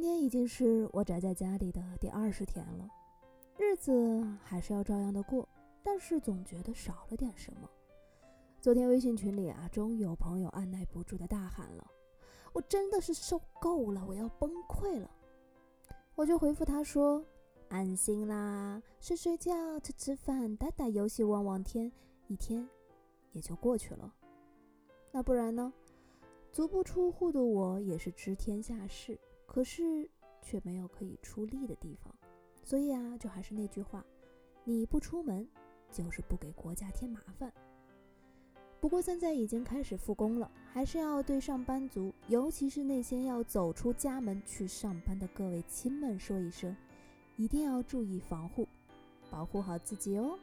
今天已经是我宅在家里的第二十天了，日子还是要照样的过，但是总觉得少了点什么。昨天微信群里啊，终于有朋友按耐不住的大喊了：“我真的是受够了，我要崩溃了。”我就回复他说：“安心啦，睡睡觉，吃吃饭，打打游戏，望望天，一天也就过去了。那不然呢？足不出户的我也是知天下事，可是却没有可以出力的地方。所以啊，就还是那句话，你不出门，就是不给国家添麻烦。”不过现在已经开始复工了，还是要对上班族，尤其是那些要走出家门去上班的各位亲们说一声，一定要注意防护，保护好自己哦。